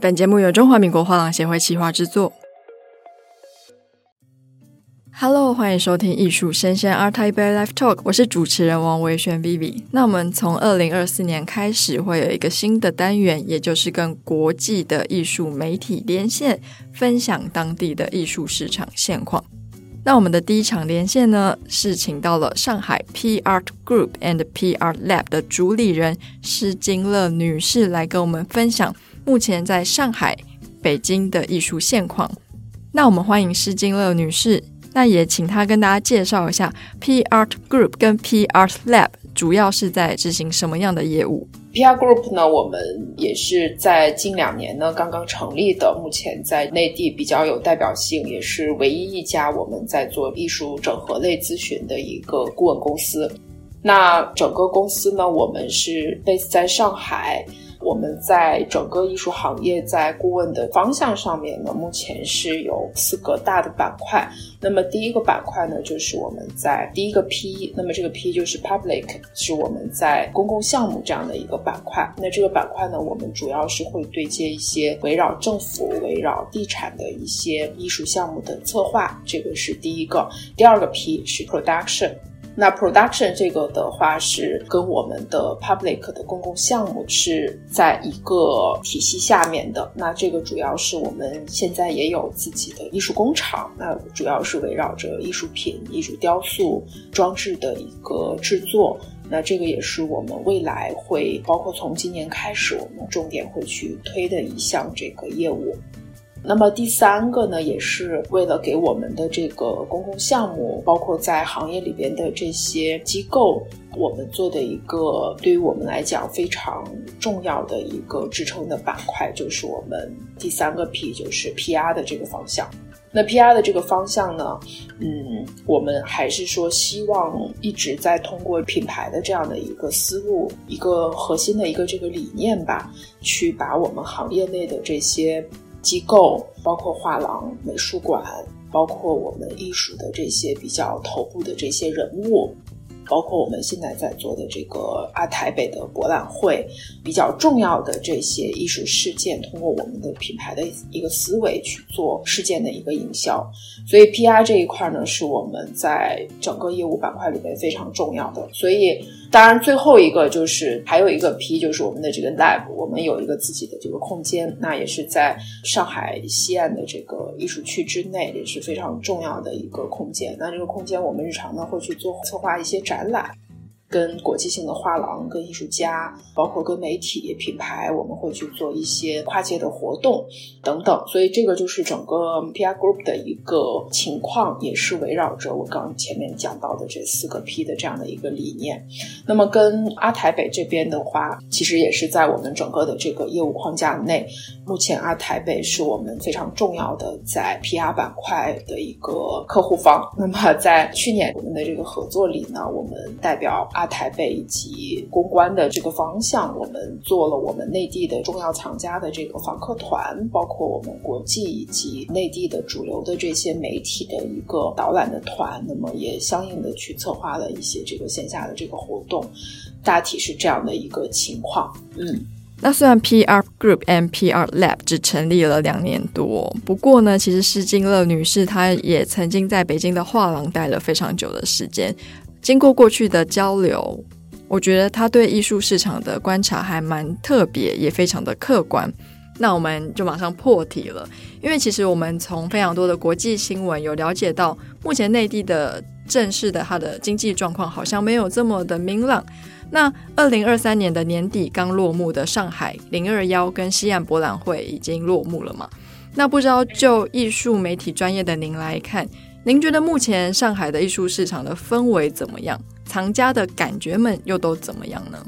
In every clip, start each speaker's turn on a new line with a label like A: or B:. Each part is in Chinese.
A: 本节目由中华民国画廊协会企划制作。Hello，欢迎收听艺术声鲜 ART TAIPEI Live Talk，我是主持人王维轩 Vivi。那我们从二零二四年开始会有一个新的单元，也就是跟国际的艺术媒体连线，分享当地的艺术市场现况。那我们的第一场连线呢，是请到了上海 P Art Group and P Art Lab 的主理人施金乐女士来跟我们分享目前在上海、北京的艺术现况。那我们欢迎施金乐女士，那也请她跟大家介绍一下 P Art Group 跟 P Art Lab 主要是在执行什么样的业务。
B: PR Group 呢，我们也是在近两年呢刚刚成立的，目前在内地比较有代表性，也是唯一一家我们在做艺术整合类咨询的一个顾问公司。那整个公司呢，我们是 base 在上海。我们在整个艺术行业在顾问的方向上面呢，目前是有四个大的板块。那么第一个板块呢，就是我们在第一个 P，那么这个 P 就是 Public，是我们在公共项目这样的一个板块。那这个板块呢，我们主要是会对接一些围绕政府、围绕地产的一些艺术项目的策划，这个是第一个。第二个 P 是 Production。那 production 这个的话是跟我们的 public 的公共项目是在一个体系下面的。那这个主要是我们现在也有自己的艺术工厂，那主要是围绕着艺术品、艺术雕塑、装置的一个制作。那这个也是我们未来会包括从今年开始，我们重点会去推的一项这个业务。那么第三个呢，也是为了给我们的这个公共项目，包括在行业里边的这些机构，我们做的一个对于我们来讲非常重要的一个支撑的板块，就是我们第三个 P，就是 PR 的这个方向。那 PR 的这个方向呢，嗯，我们还是说希望一直在通过品牌的这样的一个思路，一个核心的一个这个理念吧，去把我们行业内的这些。机构包括画廊、美术馆，包括我们艺术的这些比较头部的这些人物，包括我们现在在做的这个啊台北的博览会，比较重要的这些艺术事件，通过我们的品牌的一个思维去做事件的一个营销。所以 PR 这一块呢，是我们在整个业务板块里面非常重要的。所以。当然，最后一个就是还有一个 P，就是我们的这个 Lab，我们有一个自己的这个空间，那也是在上海西岸的这个艺术区之内，也是非常重要的一个空间。那这个空间，我们日常呢会去做策划一些展览。跟国际性的画廊、跟艺术家，包括跟媒体、品牌，我们会去做一些跨界的活动等等。所以这个就是整个 PR Group 的一个情况，也是围绕着我刚前面讲到的这四个 P 的这样的一个理念。那么跟阿台北这边的话，其实也是在我们整个的这个业务框架内，目前阿台北是我们非常重要的在 PR 板块的一个客户方。那么在去年我们的这个合作里呢，我们代表阿台北以及公关的这个方向，我们做了我们内地的重要藏家的这个访客团，包括我们国际以及内地的主流的这些媒体的一个导览的团，那么也相应的去策划了一些这个线下的这个活动，大体是这样的一个情况。嗯，
A: 那虽然 PR Group and PR Lab 只成立了两年多，不过呢，其实施金乐女士她也曾经在北京的画廊待了非常久的时间。经过过去的交流，我觉得他对艺术市场的观察还蛮特别，也非常的客观。那我们就马上破题了，因为其实我们从非常多的国际新闻有了解到，目前内地的正式的它的经济状况好像没有这么的明朗。那二零二三年的年底刚落幕的上海零二幺跟西岸博览会已经落幕了嘛？那不知道就艺术媒体专业的您来看。您觉得目前上海的艺术市场的氛围怎么样？藏家的感觉们又都怎么样呢？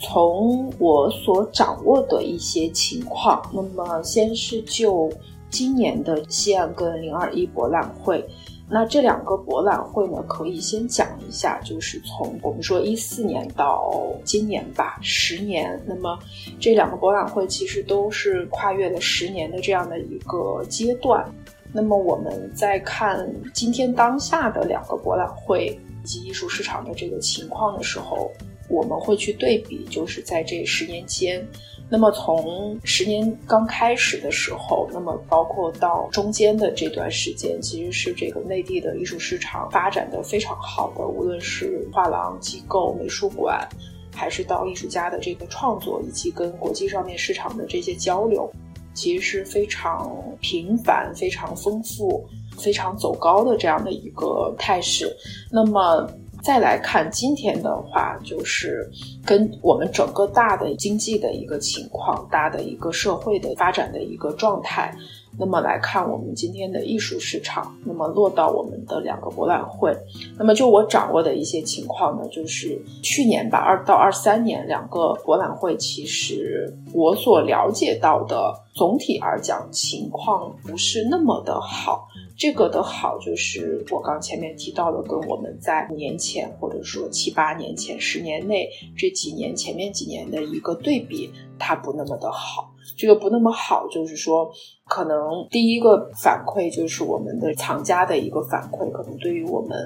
B: 从我所掌握的一些情况，那么先是就今年的西岸跟零二一博览会，那这两个博览会呢，可以先讲一下，就是从我们说一四年到今年吧，十年，那么这两个博览会其实都是跨越了十年的这样的一个阶段。那么我们在看今天当下的两个博览会以及艺术市场的这个情况的时候，我们会去对比，就是在这十年间，那么从十年刚开始的时候，那么包括到中间的这段时间，其实是这个内地的艺术市场发展的非常好的，无论是画廊机构、美术馆，还是到艺术家的这个创作，以及跟国际上面市场的这些交流，其实是非常频繁、非常丰富、非常走高的这样的一个态势。那么。再来看今天的话，就是跟我们整个大的经济的一个情况、大的一个社会的发展的一个状态，那么来看我们今天的艺术市场，那么落到我们的两个博览会，那么就我掌握的一些情况呢，就是去年吧，二到二三年两个博览会，其实我所了解到的，总体而讲情况不是那么的好。这个的好就是我刚前面提到的，跟我们在五年前或者说七八年前、十年内这几年前面几年的一个对比，它不那么的好。这个不那么好，就是说，可能第一个反馈就是我们的藏家的一个反馈，可能对于我们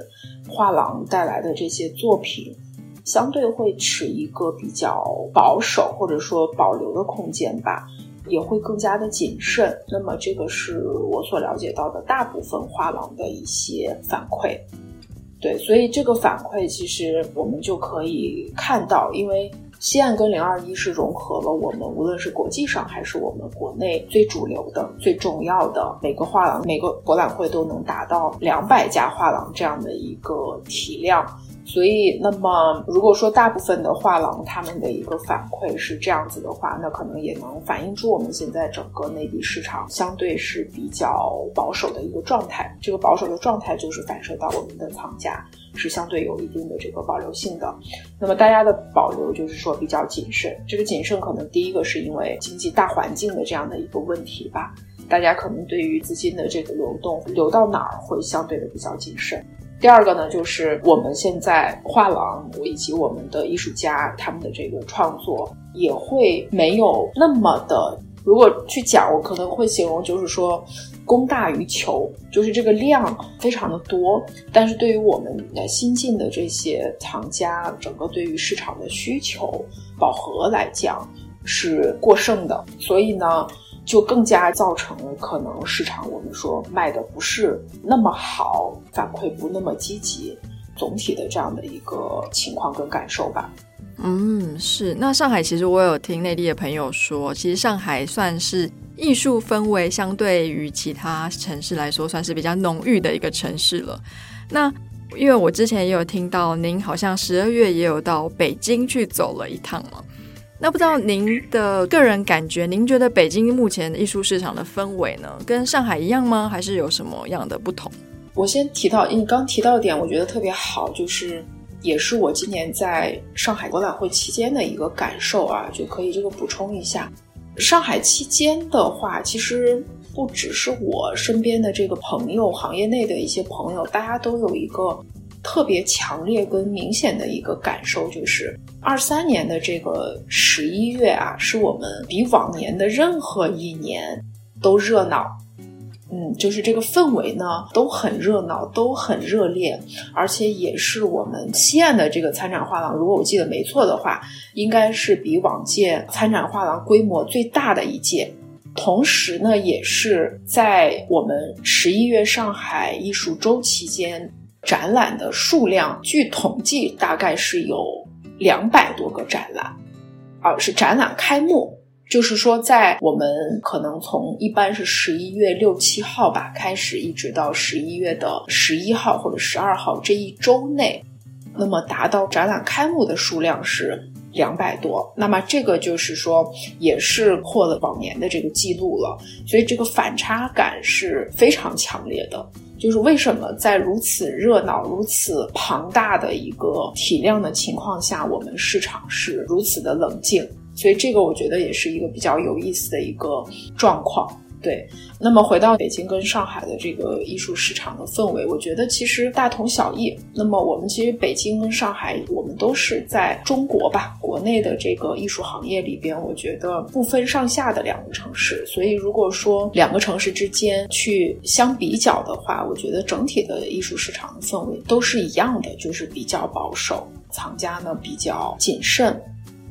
B: 画廊带来的这些作品，相对会持一个比较保守或者说保留的空间吧。也会更加的谨慎。那么，这个是我所了解到的大部分画廊的一些反馈。对，所以这个反馈其实我们就可以看到，因为西岸跟零二一是融合了我们无论是国际上还是我们国内最主流的、最重要的每个画廊、每个博览会都能达到两百家画廊这样的一个体量。所以，那么如果说大部分的画廊他们的一个反馈是这样子的话，那可能也能反映出我们现在整个内地市场相对是比较保守的一个状态。这个保守的状态就是反射到我们的藏家是相对有一定的这个保留性的。那么大家的保留就是说比较谨慎。这个谨慎可能第一个是因为经济大环境的这样的一个问题吧，大家可能对于资金的这个流动流到哪儿会相对的比较谨慎。第二个呢，就是我们现在画廊以及我们的艺术家他们的这个创作也会没有那么的，如果去讲，我可能会形容就是说供大于求，就是这个量非常的多，但是对于我们的新进的这些藏家，整个对于市场的需求饱和来讲是过剩的，所以呢。就更加造成了可能市场我们说卖的不是那么好，反馈不那么积极，总体的这样的一个情况跟感受吧。
A: 嗯，是。那上海其实我有听内地的朋友说，其实上海算是艺术氛围相对于其他城市来说算是比较浓郁的一个城市了。那因为我之前也有听到您好像十二月也有到北京去走了一趟嘛。那不知道您的个人感觉，您觉得北京目前艺术市场的氛围呢，跟上海一样吗？还是有什么样的不同？
B: 我先提到，你刚提到点，我觉得特别好，就是也是我今年在上海博览会期间的一个感受啊，就可以这个补充一下。上海期间的话，其实不只是我身边的这个朋友，行业内的一些朋友，大家都有一个。特别强烈跟明显的一个感受就是，二三年的这个十一月啊，是我们比往年的任何一年都热闹。嗯，就是这个氛围呢都很热闹，都很热烈，而且也是我们西岸的这个参展画廊，如果我记得没错的话，应该是比往届参展画廊规模最大的一届。同时呢，也是在我们十一月上海艺术周期间。展览的数量，据统计大概是有两百多个展览，啊是展览开幕，就是说在我们可能从一般是十一月六七号吧开始，一直到十一月的十一号或者十二号这一周内，那么达到展览开幕的数量是两百多，那么这个就是说也是破了往年的这个记录了，所以这个反差感是非常强烈的。就是为什么在如此热闹、如此庞大的一个体量的情况下，我们市场是如此的冷静？所以这个我觉得也是一个比较有意思的一个状况。对，那么回到北京跟上海的这个艺术市场的氛围，我觉得其实大同小异。那么我们其实北京跟上海，我们都是在中国吧，国内的这个艺术行业里边，我觉得不分上下的两个城市。所以如果说两个城市之间去相比较的话，我觉得整体的艺术市场的氛围都是一样的，就是比较保守，藏家呢比较谨慎。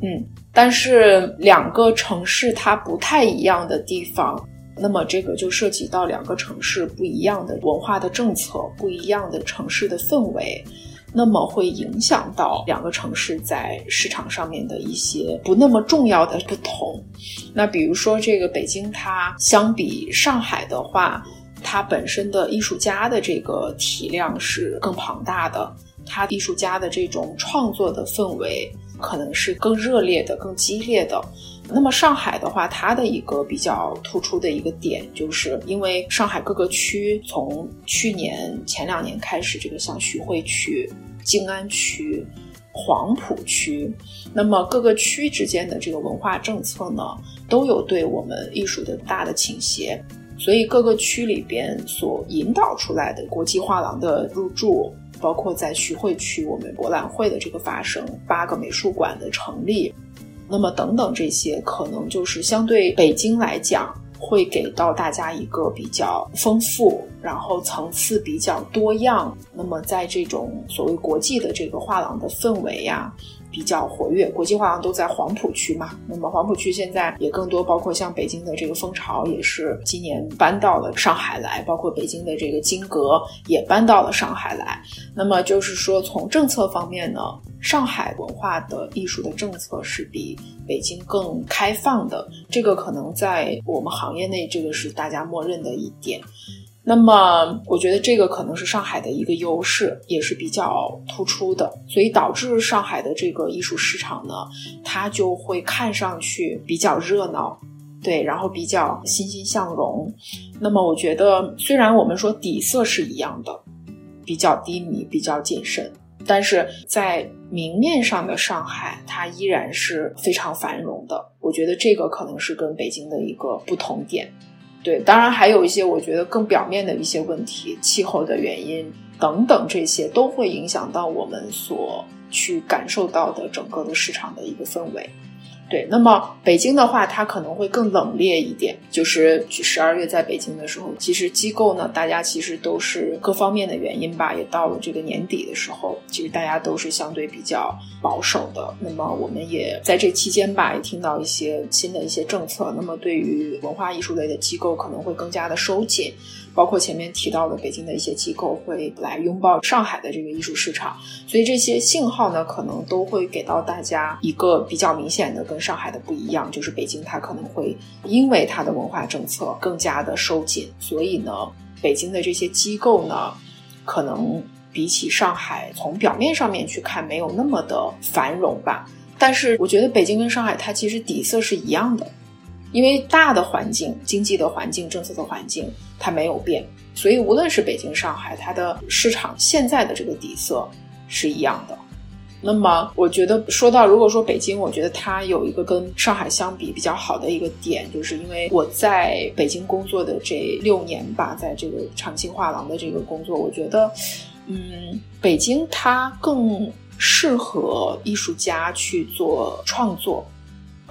B: 嗯，但是两个城市它不太一样的地方，那么这个就涉及到两个城市不一样的文化的政策，不一样的城市的氛围，那么会影响到两个城市在市场上面的一些不那么重要的不同。那比如说这个北京，它相比上海的话，它本身的艺术家的这个体量是更庞大的，它艺术家的这种创作的氛围。可能是更热烈的、更激烈的。那么上海的话，它的一个比较突出的一个点，就是因为上海各个区从去年前两年开始，这个像徐汇区、静安区、黄浦区，那么各个区之间的这个文化政策呢，都有对我们艺术的大的倾斜，所以各个区里边所引导出来的国际画廊的入驻。包括在徐汇区，我们博览会的这个发生，八个美术馆的成立，那么等等这些，可能就是相对北京来讲，会给到大家一个比较丰富，然后层次比较多样。那么在这种所谓国际的这个画廊的氛围呀。比较活跃，国际画廊都在黄浦区嘛。那么黄浦区现在也更多，包括像北京的这个蜂巢也是今年搬到了上海来，包括北京的这个金阁也搬到了上海来。那么就是说，从政策方面呢，上海文化的艺术的政策是比北京更开放的。这个可能在我们行业内，这个是大家默认的一点。那么，我觉得这个可能是上海的一个优势，也是比较突出的，所以导致上海的这个艺术市场呢，它就会看上去比较热闹，对，然后比较欣欣向荣。那么，我觉得虽然我们说底色是一样的，比较低迷，比较谨慎，但是在明面上的上海，它依然是非常繁荣的。我觉得这个可能是跟北京的一个不同点。对，当然还有一些我觉得更表面的一些问题，气候的原因等等，这些都会影响到我们所去感受到的整个的市场的一个氛围。对，那么北京的话，它可能会更冷冽一点。就是去十二月在北京的时候，其实机构呢，大家其实都是各方面的原因吧，也到了这个年底的时候，其实大家都是相对比较保守的。那么我们也在这期间吧，也听到一些新的一些政策。那么对于文化艺术类的机构，可能会更加的收紧。包括前面提到的北京的一些机构会来拥抱上海的这个艺术市场，所以这些信号呢，可能都会给到大家一个比较明显的跟上海的不一样，就是北京它可能会因为它的文化政策更加的收紧，所以呢，北京的这些机构呢，可能比起上海从表面上面去看没有那么的繁荣吧，但是我觉得北京跟上海它其实底色是一样的。因为大的环境、经济的环境、政策的环境它没有变，所以无论是北京、上海，它的市场现在的这个底色是一样的。那么，我觉得说到如果说北京，我觉得它有一个跟上海相比比较好的一个点，就是因为我在北京工作的这六年吧，在这个长青画廊的这个工作，我觉得，嗯，北京它更适合艺术家去做创作。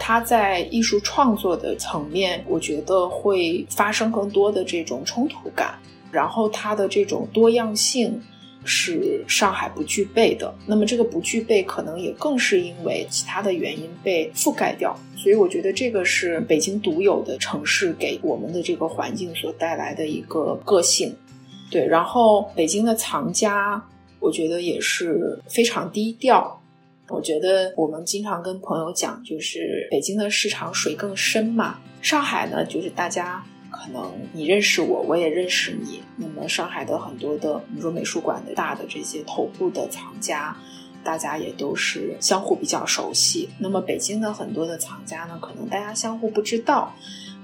B: 他在艺术创作的层面，我觉得会发生更多的这种冲突感，然后它的这种多样性是上海不具备的。那么这个不具备，可能也更是因为其他的原因被覆盖掉。所以我觉得这个是北京独有的城市给我们的这个环境所带来的一个个性。对，然后北京的藏家，我觉得也是非常低调。我觉得我们经常跟朋友讲，就是北京的市场水更深嘛。上海呢，就是大家可能你认识我，我也认识你。那么上海的很多的，比如说美术馆的大的这些头部的藏家，大家也都是相互比较熟悉。那么北京的很多的藏家呢，可能大家相互不知道，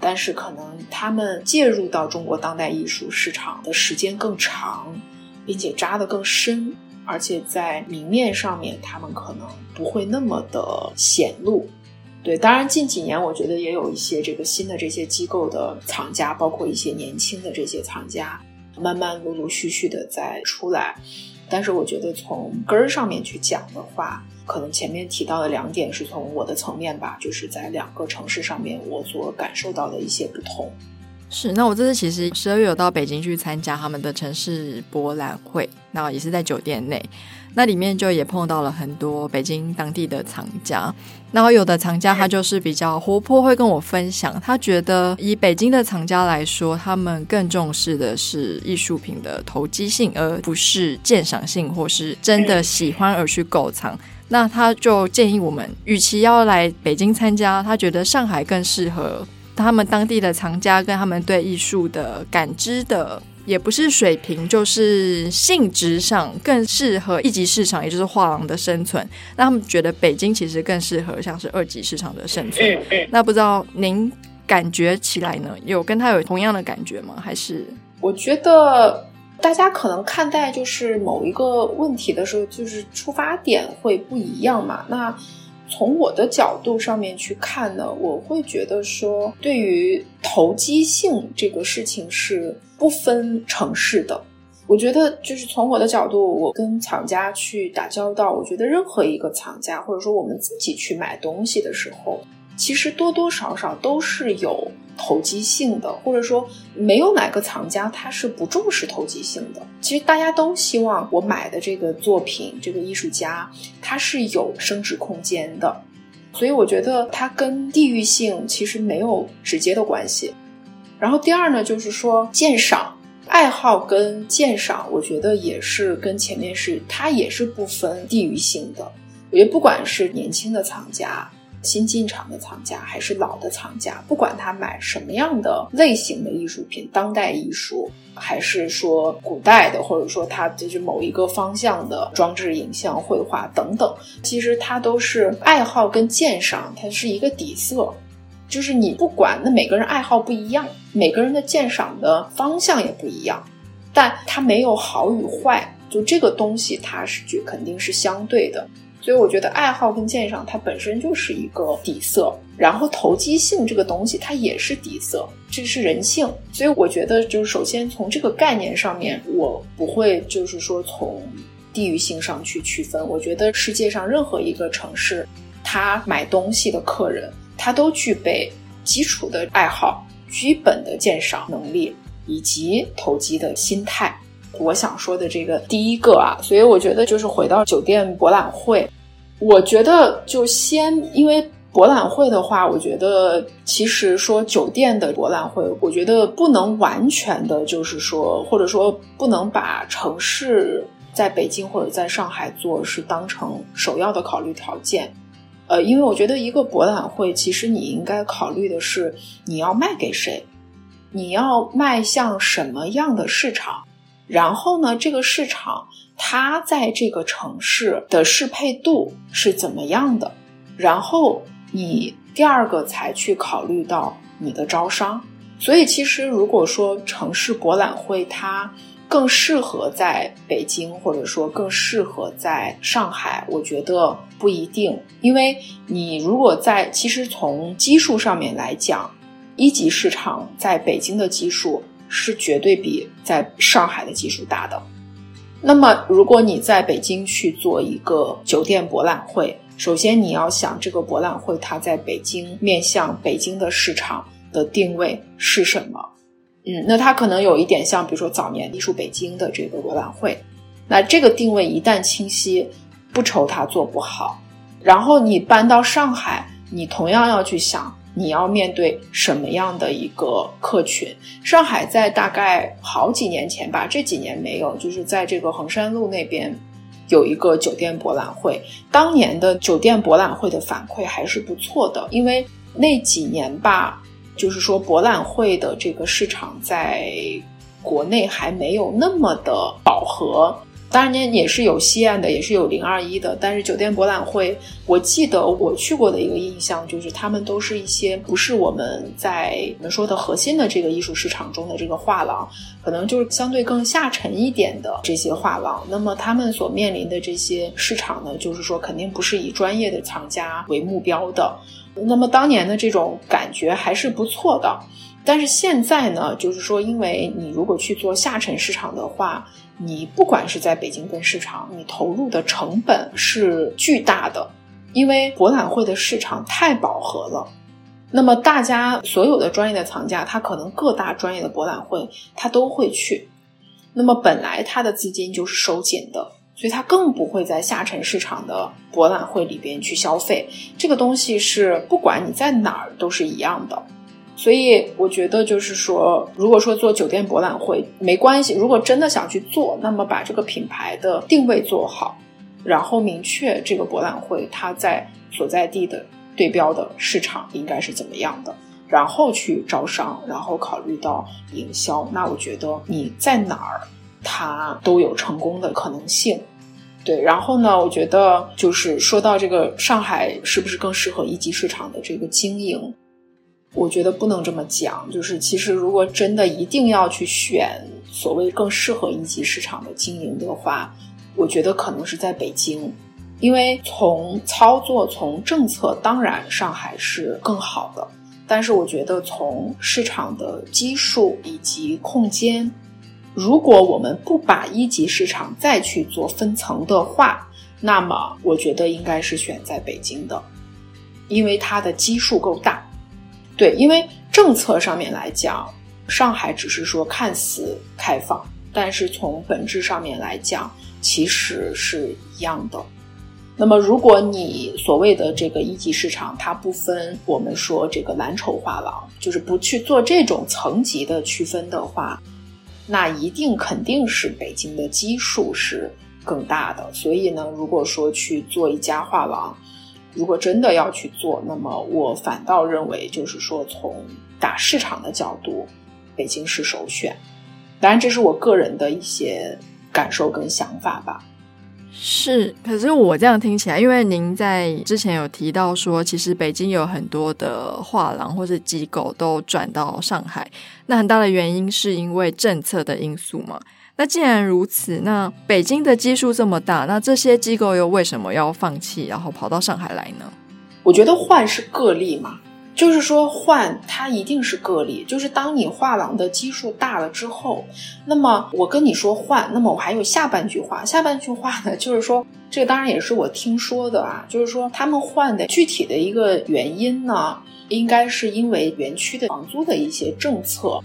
B: 但是可能他们介入到中国当代艺术市场的时间更长，并且扎得更深。而且在明面上面，他们可能不会那么的显露。对，当然近几年我觉得也有一些这个新的这些机构的藏家，包括一些年轻的这些藏家，慢慢陆陆续续的在出来。但是我觉得从根儿上面去讲的话，可能前面提到的两点是从我的层面吧，就是在两个城市上面我所感受到的一些不同。
A: 是，那我这次其实十二月有到北京去参加他们的城市博览会，那也是在酒店内，那里面就也碰到了很多北京当地的藏家，然后有的藏家他就是比较活泼，会跟我分享，他觉得以北京的藏家来说，他们更重视的是艺术品的投机性，而不是鉴赏性，或是真的喜欢而去购藏。那他就建议我们，与其要来北京参加，他觉得上海更适合。他们当地的藏家跟他们对艺术的感知的，也不是水平，就是性质上更适合一级市场，也就是画廊的生存。那他们觉得北京其实更适合像是二级市场的生存。那不知道您感觉起来呢，有跟他有同样的感觉吗？还是
B: 我觉得大家可能看待就是某一个问题的时候，就是出发点会不一样嘛。那。从我的角度上面去看呢，我会觉得说，对于投机性这个事情是不分城市的。我觉得就是从我的角度，我跟厂家去打交道，我觉得任何一个厂家，或者说我们自己去买东西的时候，其实多多少少都是有。投机性的，或者说没有哪个藏家他是不重视投机性的。其实大家都希望我买的这个作品，这个艺术家他是有升值空间的。所以我觉得它跟地域性其实没有直接的关系。然后第二呢，就是说鉴赏爱好跟鉴赏，我觉得也是跟前面是它也是不分地域性的。我觉得不管是年轻的藏家。新进场的藏家还是老的藏家，不管他买什么样的类型的艺术品，当代艺术还是说古代的，或者说他就是某一个方向的装置、影像、绘画等等，其实它都是爱好跟鉴赏，它是一个底色。就是你不管，那每个人爱好不一样，每个人的鉴赏的方向也不一样，但它没有好与坏，就这个东西它是就肯定是相对的。所以我觉得爱好跟鉴赏它本身就是一个底色，然后投机性这个东西它也是底色，这是人性。所以我觉得就是首先从这个概念上面，我不会就是说从地域性上去区分。我觉得世界上任何一个城市，他买东西的客人，他都具备基础的爱好、基本的鉴赏能力以及投机的心态。我想说的这个第一个啊，所以我觉得就是回到酒店博览会，我觉得就先因为博览会的话，我觉得其实说酒店的博览会，我觉得不能完全的，就是说或者说不能把城市在北京或者在上海做是当成首要的考虑条件，呃，因为我觉得一个博览会，其实你应该考虑的是你要卖给谁，你要卖向什么样的市场。然后呢，这个市场它在这个城市的适配度是怎么样的？然后你第二个才去考虑到你的招商。所以其实如果说城市博览会它更适合在北京，或者说更适合在上海，我觉得不一定。因为你如果在其实从基数上面来讲，一级市场在北京的基数。是绝对比在上海的基数大的。那么，如果你在北京去做一个酒店博览会，首先你要想这个博览会它在北京面向北京的市场的定位是什么？嗯，那它可能有一点像，比如说早年艺术北京的这个博览会，那这个定位一旦清晰，不愁它做不好。然后你搬到上海，你同样要去想。你要面对什么样的一个客群？上海在大概好几年前吧，这几年没有，就是在这个衡山路那边有一个酒店博览会。当年的酒店博览会的反馈还是不错的，因为那几年吧，就是说博览会的这个市场在国内还没有那么的饱和。当然呢，也是有西岸的，也是有零二一的。但是酒店博览会，我记得我去过的一个印象就是，他们都是一些不是我们在我们说的核心的这个艺术市场中的这个画廊，可能就是相对更下沉一点的这些画廊。那么他们所面临的这些市场呢，就是说肯定不是以专业的藏家为目标的。那么当年的这种感觉还是不错的。但是现在呢，就是说，因为你如果去做下沉市场的话，你不管是在北京跟市场，你投入的成本是巨大的，因为博览会的市场太饱和了。那么大家所有的专业的藏家，他可能各大专业的博览会他都会去。那么本来他的资金就是收紧的，所以他更不会在下沉市场的博览会里边去消费。这个东西是不管你在哪儿都是一样的。所以我觉得就是说，如果说做酒店博览会没关系，如果真的想去做，那么把这个品牌的定位做好，然后明确这个博览会它在所在地的对标的市场应该是怎么样的，然后去招商，然后考虑到营销，那我觉得你在哪儿它都有成功的可能性。对，然后呢，我觉得就是说到这个上海是不是更适合一级市场的这个经营？我觉得不能这么讲，就是其实如果真的一定要去选所谓更适合一级市场的经营的话，我觉得可能是在北京，因为从操作、从政策，当然上海是更好的，但是我觉得从市场的基数以及空间，如果我们不把一级市场再去做分层的话，那么我觉得应该是选在北京的，因为它的基数够大。对，因为政策上面来讲，上海只是说看似开放，但是从本质上面来讲，其实是一样的。那么，如果你所谓的这个一级市场，它不分我们说这个蓝筹画廊，就是不去做这种层级的区分的话，那一定肯定是北京的基数是更大的。所以呢，如果说去做一家画廊，如果真的要去做，那么我反倒认为，就是说从打市场的角度，北京是首选。当然，这是我个人的一些感受跟想法吧。
A: 是，可是我这样听起来，因为您在之前有提到说，其实北京有很多的画廊或者机构都转到上海，那很大的原因是因为政策的因素嘛。那既然如此，那北京的基数这么大，那这些机构又为什么要放弃，然后跑到上海来呢？
B: 我觉得换是个例嘛，就是说换它一定是个例。就是当你画廊的基数大了之后，那么我跟你说换，那么我还有下半句话。下半句话呢，就是说这个当然也是我听说的啊，就是说他们换的具体的一个原因呢，应该是因为园区的房租的一些政策。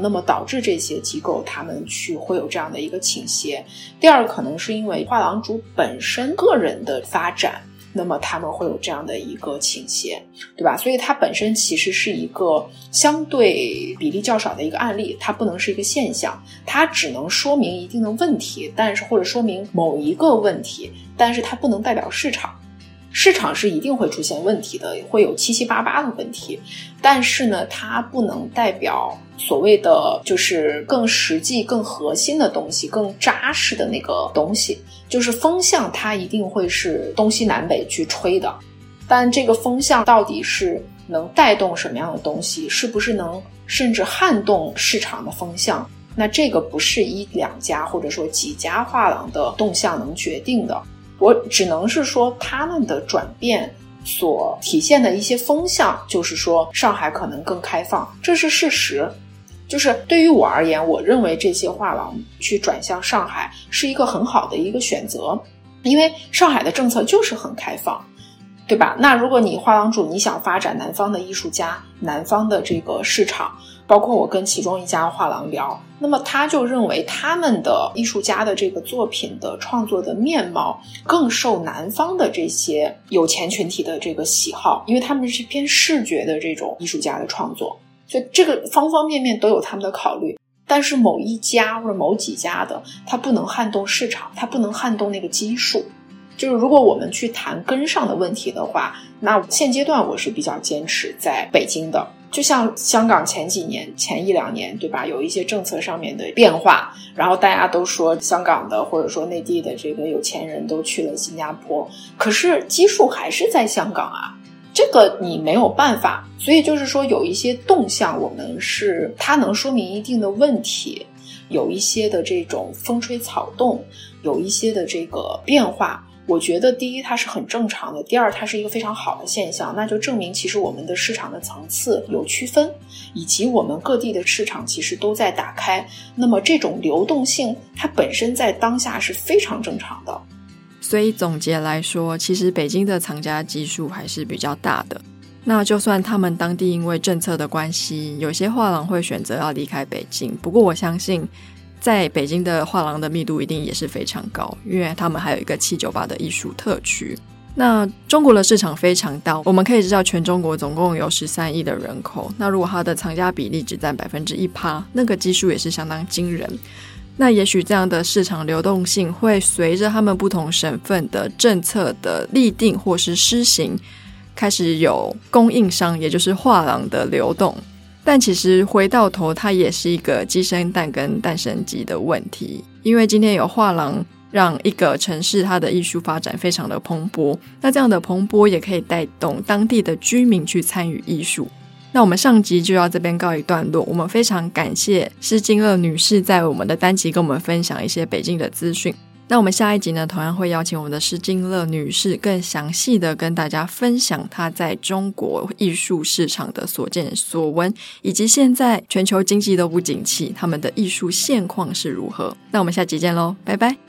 B: 那么导致这些机构他们去会有这样的一个倾斜。第二，可能是因为画廊主本身个人的发展，那么他们会有这样的一个倾斜，对吧？所以它本身其实是一个相对比例较少的一个案例，它不能是一个现象，它只能说明一定的问题，但是或者说明某一个问题，但是它不能代表市场。市场是一定会出现问题的，会有七七八八的问题，但是呢，它不能代表所谓的就是更实际、更核心的东西、更扎实的那个东西。就是风向，它一定会是东西南北去吹的，但这个风向到底是能带动什么样的东西，是不是能甚至撼动市场的风向？那这个不是一两家或者说几家画廊的动向能决定的。我只能是说，他们的转变所体现的一些风向，就是说上海可能更开放，这是事实。就是对于我而言，我认为这些画廊去转向上海是一个很好的一个选择，因为上海的政策就是很开放，对吧？那如果你画廊主你想发展南方的艺术家，南方的这个市场。包括我跟其中一家画廊聊，那么他就认为他们的艺术家的这个作品的创作的面貌更受南方的这些有钱群体的这个喜好，因为他们是偏视觉的这种艺术家的创作，所以这个方方面面都有他们的考虑。但是某一家或者某几家的，它不能撼动市场，它不能撼动那个基数。就是如果我们去谈根上的问题的话，那现阶段我是比较坚持在北京的。就像香港前几年、前一两年，对吧？有一些政策上面的变化，然后大家都说香港的或者说内地的这个有钱人都去了新加坡，可是基数还是在香港啊，这个你没有办法。所以就是说，有一些动向，我们是它能说明一定的问题，有一些的这种风吹草动，有一些的这个变化。我觉得第一，它是很正常的；第二，它是一个非常好的现象，那就证明其实我们的市场的层次有区分，以及我们各地的市场其实都在打开。那么这种流动性，它本身在当下是非常正常的。所以总结来说，其实北京的藏家基数还是比较大的。
A: 那就算他们当地因为政策的关系，有些画廊会选择要离开北京。不过我相信，在北京的画廊的密度一定也是非常高，因为他们还有一个七九八的艺术特区。那中国的市场非常大，我们可以知道，全中国总共有十三亿的人口。那如果它的藏家比例只占百分之一趴，那个基数也是相当惊人。那也许这样的市场流动性会随着他们不同省份的政策的立定或是施行，开始有供应商，也就是画廊的流动。但其实回到头，它也是一个鸡生蛋跟蛋生鸡的问题，因为今天有画廊。让一个城市它的艺术发展非常的蓬勃，那这样的蓬勃也可以带动当地的居民去参与艺术。那我们上集就要这边告一段落，我们非常感谢施金乐女士在我们的单集跟我们分享一些北京的资讯。那我们下一集呢，同样会邀请我们的施金乐女士更详细的跟大家分享她在中国艺术市场的所见所闻，以及现在全球经济都不景气，他们的艺术现况是如何。那我们下集见喽，拜拜。